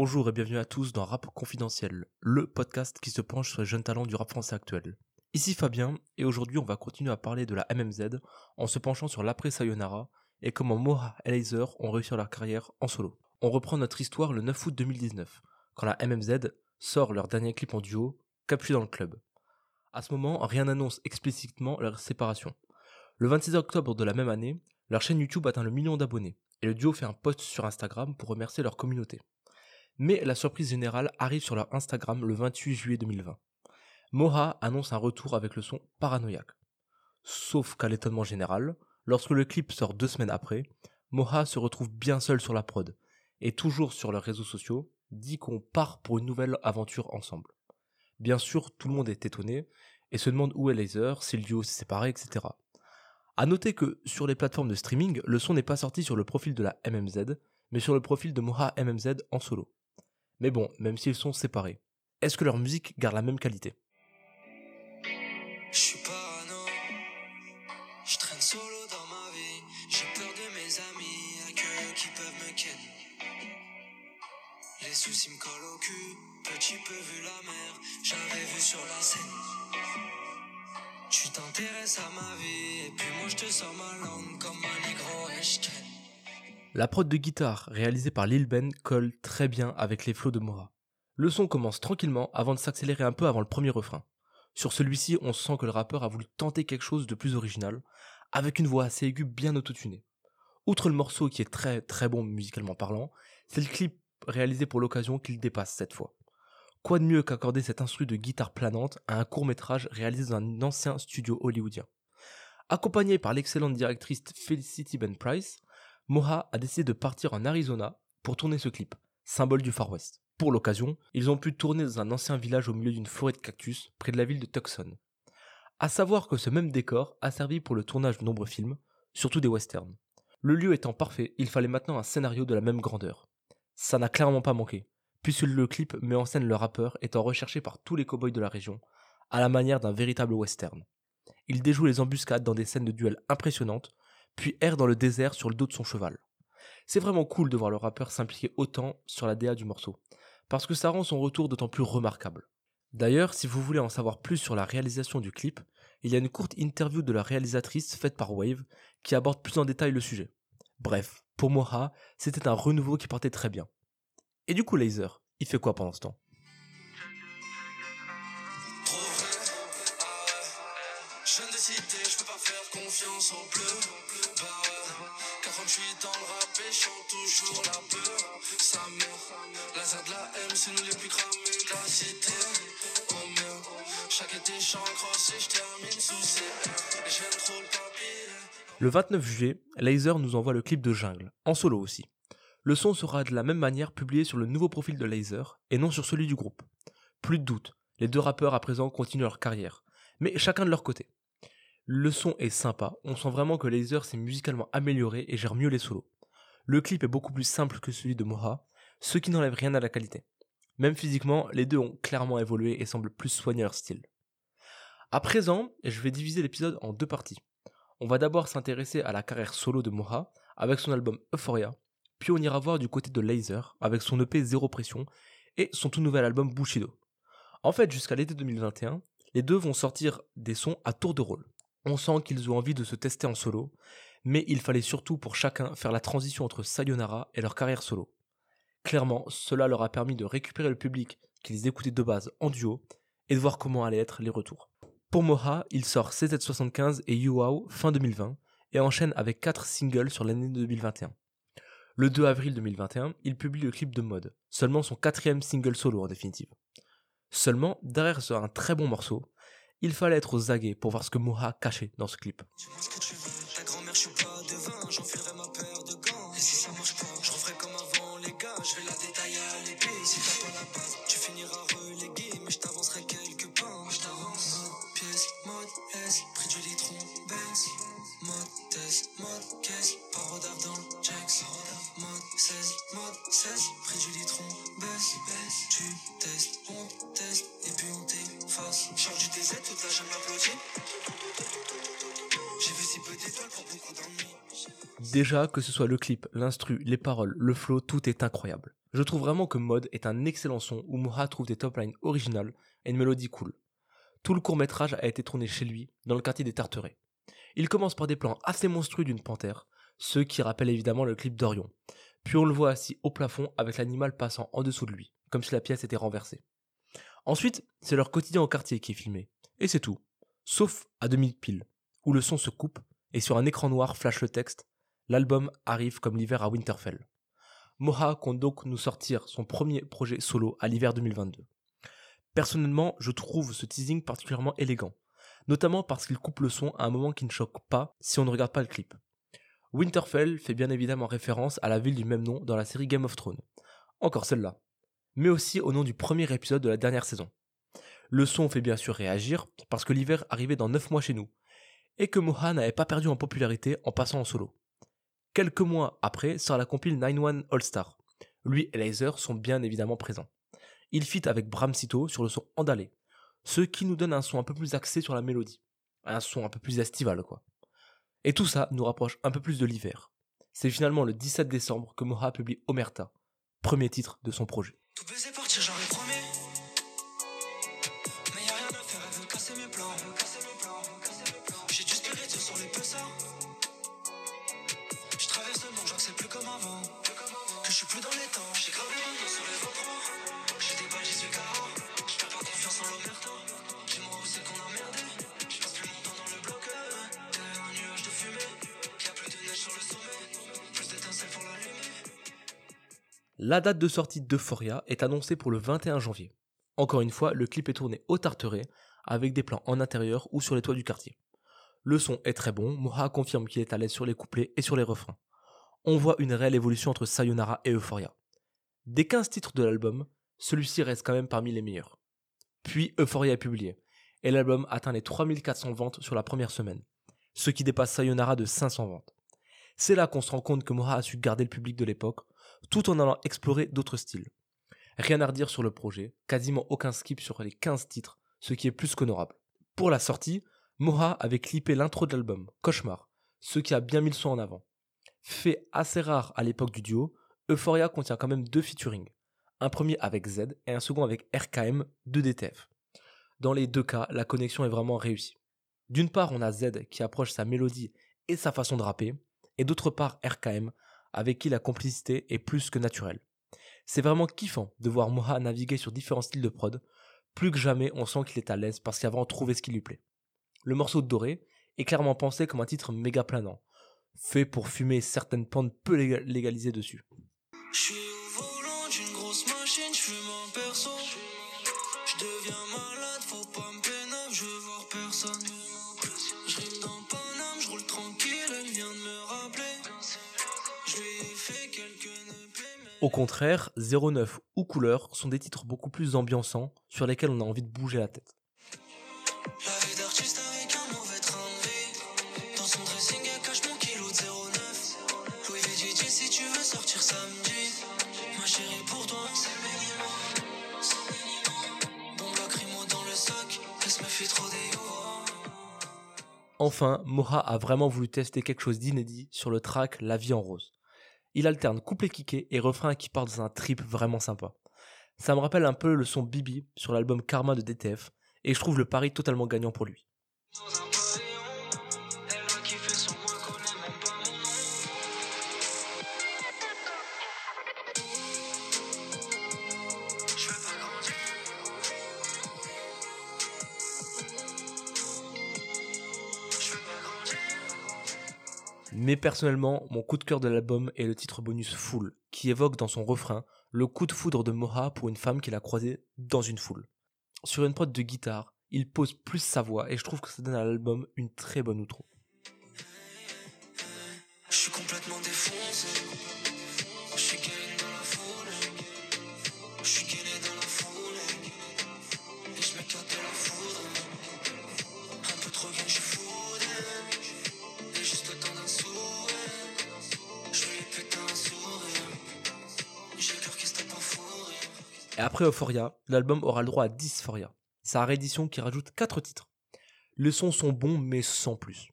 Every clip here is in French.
Bonjour et bienvenue à tous dans Rap Confidentiel, le podcast qui se penche sur les jeunes talents du rap français actuel. Ici Fabien, et aujourd'hui on va continuer à parler de la MMZ en se penchant sur l'après Sayonara et comment Moha et Laser ont réussi leur carrière en solo. On reprend notre histoire le 9 août 2019, quand la MMZ sort leur dernier clip en duo, Capuché dans le club. À ce moment, rien n'annonce explicitement leur séparation. Le 26 octobre de la même année, leur chaîne YouTube atteint le million d'abonnés, et le duo fait un post sur Instagram pour remercier leur communauté. Mais la surprise générale arrive sur leur Instagram le 28 juillet 2020. Moha annonce un retour avec le son paranoïaque. Sauf qu'à l'étonnement général, lorsque le clip sort deux semaines après, Moha se retrouve bien seul sur la prod, et toujours sur leurs réseaux sociaux, dit qu'on part pour une nouvelle aventure ensemble. Bien sûr, tout le monde est étonné, et se demande où est Laser, si le duo s'est séparé, etc. A noter que sur les plateformes de streaming, le son n'est pas sorti sur le profil de la MMZ, mais sur le profil de Moha MMZ en solo. Mais bon, même s'ils sont séparés, est-ce que leur musique garde la même qualité? Je suis parano, je traîne solo dans ma vie. J'ai peur de mes amis, y'a que eux qui peuvent me ken. Les soucis me collent au cul, petit peu vu la mer, j'avais vu sur la scène. Tu t'intéresses à ma vie, et puis moi je te sors ma langue comme un négro et. La prod de guitare réalisée par Lil Ben colle très bien avec les flots de Moha. Le son commence tranquillement avant de s'accélérer un peu avant le premier refrain. Sur celui-ci, on sent que le rappeur a voulu tenter quelque chose de plus original, avec une voix assez aiguë bien autotunée. Outre le morceau qui est très très bon musicalement parlant, c'est le clip réalisé pour l'occasion qu'il dépasse cette fois. Quoi de mieux qu'accorder cet instru de guitare planante à un court métrage réalisé dans un ancien studio hollywoodien? Accompagné par l'excellente directrice Felicity Ben Price, Moha a décidé de partir en Arizona pour tourner ce clip, symbole du Far West. Pour l'occasion, ils ont pu tourner dans un ancien village au milieu d'une forêt de cactus, près de la ville de Tucson. À savoir que ce même décor a servi pour le tournage de nombreux films, surtout des westerns. Le lieu étant parfait, il fallait maintenant un scénario de la même grandeur. Ça n'a clairement pas manqué, puisque le clip met en scène le rappeur étant recherché par tous les cowboys de la région, à la manière d'un véritable western. Il déjoue les embuscades dans des scènes de duel impressionnantes, puis erre dans le désert sur le dos de son cheval. C'est vraiment cool de voir le rappeur s'impliquer autant sur la DA du morceau, parce que ça rend son retour d'autant plus remarquable. D'ailleurs, si vous voulez en savoir plus sur la réalisation du clip, il y a une courte interview de la réalisatrice faite par Wave qui aborde plus en détail le sujet. Bref, pour Moha, c'était un renouveau qui partait très bien. Et du coup, Laser, il fait quoi pendant ce temps? Je peux pas faire confiance. Ouais, 48 ans le rap. Le 29 juillet, Laser nous envoie le clip de Jungle, en solo aussi. Le son sera de la même manière publié sur le nouveau profil de Laser et non sur celui du groupe. Plus de doute, les deux rappeurs à présent continuent leur carrière, mais chacun de leur côté. Le son est sympa, on sent vraiment que Laser s'est musicalement amélioré et gère mieux les solos. Le clip est beaucoup plus simple que celui de Moha, ce qui n'enlève rien à la qualité. Même physiquement, les deux ont clairement évolué et semblent plus soigner leur style. À présent, je vais diviser l'épisode en deux parties. On va d'abord s'intéresser à la carrière solo de Moha avec son album Euphoria, puis on ira voir du côté de Laser avec son EP Zéro Pression et son tout nouvel album Bushido. En fait, jusqu'à l'été 2021, les deux vont sortir des sons à tour de rôle. On sent qu'ils ont envie de se tester en solo, mais il fallait surtout pour chacun faire la transition entre Sayonara et leur carrière solo. Clairement, cela leur a permis de récupérer le public qu'ils écoutaient de base en duo et de voir comment allaient être les retours. Pour Moha, il sort CZ75 et YouWow fin 2020 et enchaîne avec 4 singles sur l'année 2021. Le 2 avril 2021, il publie le clip de mode, seulement son quatrième single solo en définitive. Seulement, derrière ce un très bon morceau, il fallait être aux aguets pour voir ce que Moha cachait dans ce clip. S. Prix du litron, baisse? Mode test, mode caisse. Parodave dans le checks. Mode 16, mode 16. Prix du litron, baisse. baisse. Tu testes, on teste. Et puis on t'efface. Charge du DZ, toute la jamais applaudi. J'ai vu si peu d'étoiles pour beaucoup d'ennuis. Déjà, que ce soit le clip, l'instru, les paroles, le flow, tout est incroyable. Je trouve vraiment que Mode est un excellent son où Moha trouve des top lines originales et une mélodie cool. Tout le court métrage a été tourné chez lui, dans le quartier des Tarterets. Il commence par des plans assez monstrueux d'une panthère, ce qui rappelle évidemment le clip d'Orion. Puis on le voit assis au plafond avec l'animal passant en dessous de lui, comme si la pièce était renversée. Ensuite, c'est leur quotidien au quartier qui est filmé, et c'est tout. Sauf à demi pile, où le son se coupe, et sur un écran noir flash le texte L'album arrive comme l'hiver à Winterfell. Moha compte donc nous sortir son premier projet solo à l'hiver 2022. Personnellement, je trouve ce teasing particulièrement élégant, notamment parce qu'il coupe le son à un moment qui ne choque pas si on ne regarde pas le clip. Winterfell fait bien évidemment référence à la ville du même nom dans la série Game of Thrones. Encore celle-là. Mais aussi au nom du premier épisode de la dernière saison. Le son fait bien sûr réagir, parce que l'hiver arrivait dans 9 mois chez nous, et que Moha n'avait pas perdu en popularité en passant en solo. Quelques mois après sort la compile 9-1 All Star. Lui et Laser sont bien évidemment présents. Il fit avec Bram Sito sur le son Andalé, ce qui nous donne un son un peu plus axé sur la mélodie. Un son un peu plus estival quoi. Et tout ça nous rapproche un peu plus de l'hiver. C'est finalement le 17 décembre que Moha publie Omerta, premier titre de son projet. La date de sortie d'Euphoria est annoncée pour le 21 janvier. Encore une fois, le clip est tourné au Tarteret, avec des plans en intérieur ou sur les toits du quartier. Le son est très bon, Moha confirme qu'il est à l'aise sur les couplets et sur les refrains. On voit une réelle évolution entre Sayonara et Euphoria. Des 15 titres de l'album, celui-ci reste quand même parmi les meilleurs. Puis Euphoria est publié, et l'album atteint les 3400 ventes sur la première semaine, ce qui dépasse Sayonara de 500 ventes. C'est là qu'on se rend compte que Moha a su garder le public de l'époque, tout en allant explorer d'autres styles. Rien à redire sur le projet, quasiment aucun skip sur les 15 titres, ce qui est plus qu'honorable. Pour la sortie, Moha avait clippé l'intro de l'album, Cauchemar, ce qui a bien mis le son en avant. Fait assez rare à l'époque du duo, Euphoria contient quand même deux featuring, un premier avec Z et un second avec RKM de DTF. Dans les deux cas, la connexion est vraiment réussie. D'une part, on a Z qui approche sa mélodie et sa façon de rapper, et d'autre part RKM avec qui la complicité est plus que naturelle. C'est vraiment kiffant de voir Moha naviguer sur différents styles de prod. Plus que jamais, on sent qu'il est à l'aise parce qu'il a vraiment trouvé ce qui lui plaît. Le morceau de Doré est clairement pensé comme un titre méga planant, fait pour fumer certaines pentes peu léga- légalisées dessus. Malade, faut pas me je personne. Au contraire, 09 ou Couleur sont des titres beaucoup plus ambiançants sur lesquels on a envie de bouger la tête. La vie d'artiste avec un mauvais train de vie. Dans son dressing, elle cache mon kilo de 09. Louis V dit si tu veux sortir samedi. Ma chérie, pour toi, c'est le minimum. C'est le minimum. Bon lacrymo dans le sac, elle se méfie trop des yo. Enfin, Moha a vraiment voulu tester quelque chose d'inédit sur le track La vie en rose. Il alterne couplet kické et refrain qui part dans un trip vraiment sympa. Ça me rappelle un peu le son Bibi sur l'album Karma de DTF, et je trouve le pari totalement gagnant pour lui. Mais personnellement, mon coup de cœur de l'album est le titre bonus Foule, qui évoque dans son refrain le coup de foudre de Moha pour une femme qu'il a croisée dans une foule. Sur une prod de guitare, il pose plus sa voix et je trouve que ça donne à l'album une très bonne outro. Je suis complètement dans la foule. Et après Euphoria, l'album aura le droit à Dysphoria, sa réédition qui rajoute 4 titres. Les sons sont bons mais sans plus.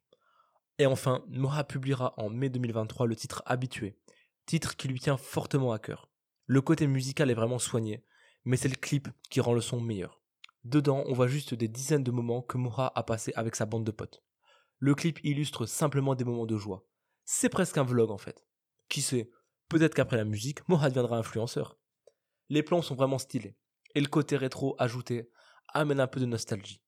Et enfin, Moha publiera en mai 2023 le titre Habitué, titre qui lui tient fortement à cœur. Le côté musical est vraiment soigné, mais c'est le clip qui rend le son meilleur. Dedans, on voit juste des dizaines de moments que Moha a passé avec sa bande de potes. Le clip illustre simplement des moments de joie. C'est presque un vlog en fait. Qui sait, peut-être qu'après la musique, Moha deviendra influenceur. Les plans sont vraiment stylés, et le côté rétro ajouté amène un peu de nostalgie.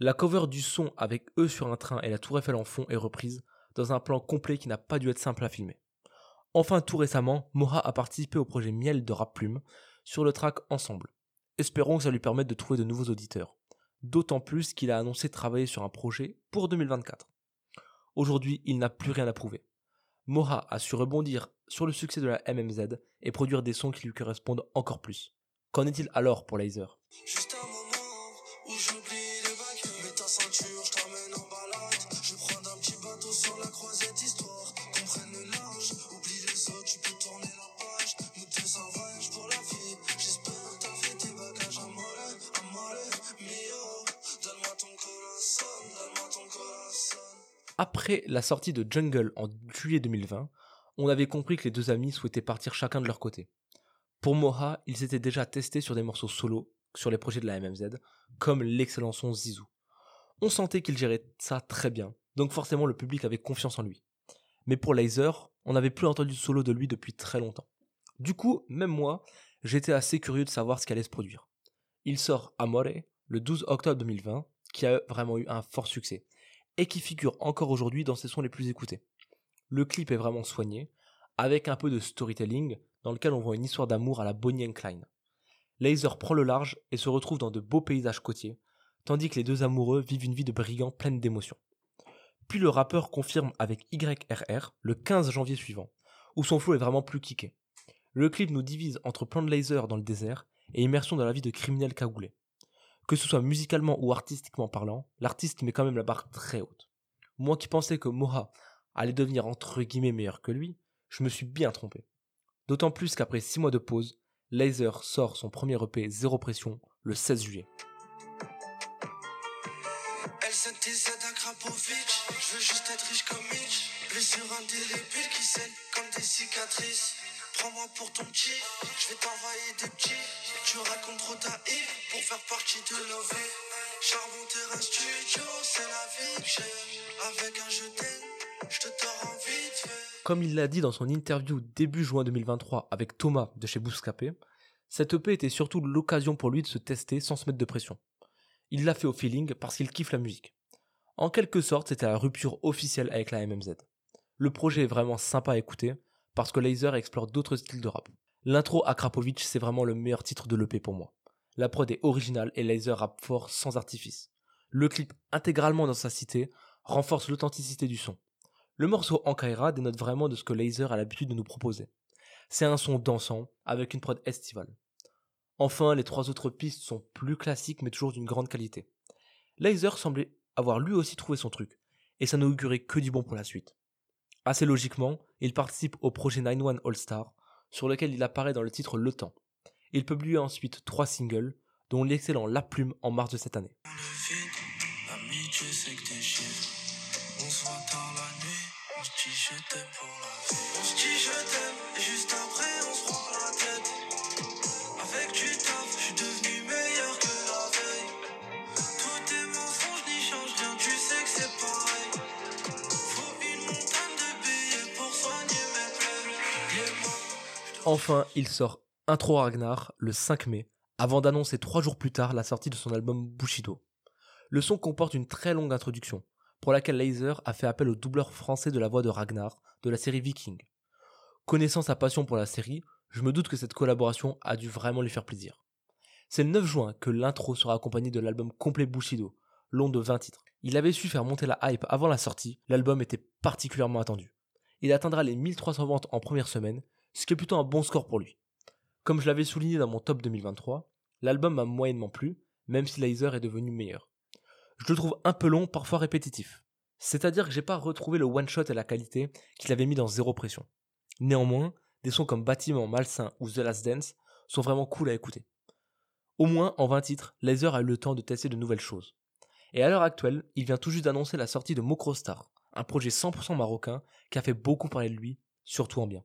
La cover du son avec eux sur un train et la tour Eiffel en fond est reprise dans un plan complet qui n'a pas dû être simple à filmer. Enfin, tout récemment, Moha a participé au projet Miel de Rap Plume sur le track Ensemble. Espérons que ça lui permette de trouver de nouveaux auditeurs. D'autant plus qu'il a annoncé travailler sur un projet pour 2024. Aujourd'hui, il n'a plus rien à prouver. Moha a su rebondir sur le succès de la MMZ et produire des sons qui lui correspondent encore plus. Qu'en est-il alors pour Laser? Après la sortie de Jungle en juillet 2020, on avait compris que les deux amis souhaitaient partir chacun de leur côté. Pour Moha, ils s'étaient déjà testés sur des morceaux solo sur les projets de la MMZ, comme l'excellent son Zizou. On sentait qu'il gérait ça très bien, donc forcément le public avait confiance en lui. Mais pour Laser, on n'avait plus entendu de solo de lui depuis très longtemps. Du coup, même moi, j'étais assez curieux de savoir ce qui allait se produire. Il sort Amore le 12 octobre 2020, qui a vraiment eu un fort succès, et qui figure encore aujourd'hui dans ses sons les plus écoutés. Le clip est vraiment soigné, avec un peu de storytelling, dans lequel on voit une histoire d'amour à la Bonnie and Clyde. Laser prend le large et se retrouve dans de beaux paysages côtiers, tandis que les deux amoureux vivent une vie de brigands pleine d'émotions. Puis le rappeur confirme avec YRR le 15 janvier suivant, où son flow est vraiment plus kické. Le clip nous divise entre plan de laser dans le désert et immersion dans la vie de criminels cagoulés. Que ce soit musicalement ou artistiquement parlant, l'artiste met quand même la barre très haute. Moi qui pensais que Moha allait devenir entre guillemets meilleur que lui, je me suis bien trompé. D'autant plus qu'après 6 mois de pause, Laser sort son premier EP Zéro Pression le 16 juillet. Je veux juste être riche comme Mitch. Qui comme des cicatrices. Comme il l'a dit dans son interview début juin 2023 avec Thomas de chez Bouscapé, cette EP était surtout l'occasion pour lui de se tester sans se mettre de pression. Il l'a fait au feeling parce qu'il kiffe la musique. En quelque sorte, c'était la rupture officielle avec la MMZ. Le projet est vraiment sympa à écouter parce que Laser explore d'autres styles de rap. L'intro à Krapovic, c'est vraiment le meilleur titre de l'EP pour moi. La prod est originale et Laser rappe fort sans artifice. Le clip, intégralement dans sa cité, renforce l'authenticité du son. Le morceau Ankaira dénote vraiment de ce que Laser a l'habitude de nous proposer. C'est un son dansant, avec une prod estivale. Enfin, les trois autres pistes sont plus classiques mais toujours d'une grande qualité. Laser semblait avoir lui aussi trouvé son truc, et ça n'augurait que du bon pour la suite. Assez logiquement, il participe au projet 9-1 All Star, sur lequel il apparaît dans le titre Le Temps. Il publie ensuite trois singles, dont l'excellent La Plume en mars de cette année. Enfin, il sort Intro Ragnar le 5 mai, avant d'annoncer trois jours plus tard la sortie de son album Bushido. Le son comporte une très longue introduction, pour laquelle Laser a fait appel au doubleur français de la voix de Ragnar de la série Viking. Connaissant sa passion pour la série, je me doute que cette collaboration a dû vraiment lui faire plaisir. C'est le 9 juin que l'intro sera accompagné de l'album complet Bushido, long de 20 titres. Il avait su faire monter la hype avant la sortie, l'album était particulièrement attendu. Il atteindra les 1300 ventes en première semaine, ce qui est plutôt un bon score pour lui. Comme je l'avais souligné dans mon top 2023, l'album m'a moyennement plu, même si Laser est devenu meilleur. Je le trouve un peu long, parfois répétitif. C'est-à-dire que j'ai pas retrouvé le one shot et la qualité qu'il avait mis dans Zéro Pression. Néanmoins, des sons comme Bâtiment Malsain ou The Last Dance sont vraiment cool à écouter. Au moins, en 20 titres, Laser a eu le temps de tester de nouvelles choses. Et à l'heure actuelle, il vient tout juste d'annoncer la sortie de Mokrostar, un projet 100% marocain qui a fait beaucoup parler de lui, surtout en bien.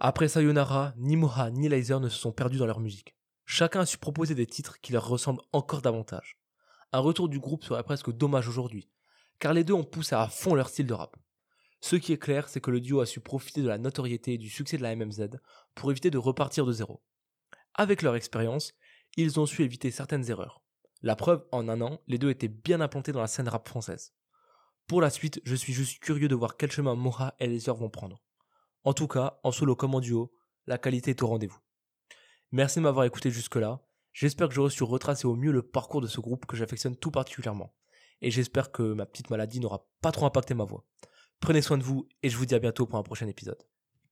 Après Sayonara, ni Moha ni Laser ne se sont perdus dans leur musique. Chacun a su proposer des titres qui leur ressemblent encore davantage. Un retour du groupe serait presque dommage aujourd'hui, car les deux ont poussé à fond leur style de rap. Ce qui est clair, c'est que le duo a su profiter de la notoriété et du succès de la MMZ pour éviter de repartir de zéro. Avec leur expérience, ils ont su éviter certaines erreurs. La preuve, en un an, les deux étaient bien implantés dans la scène rap française. Pour la suite, je suis juste curieux de voir quel chemin Moha et Laser vont prendre. En tout cas, en solo comme en duo, la qualité est au rendez-vous. Merci de m'avoir écouté jusque-là. J'espère que j'aurai su retracer au mieux le parcours de ce groupe que j'affectionne tout particulièrement. Et j'espère que ma petite maladie n'aura pas trop impacté ma voix. Prenez soin de vous et je vous dis à bientôt pour un prochain épisode.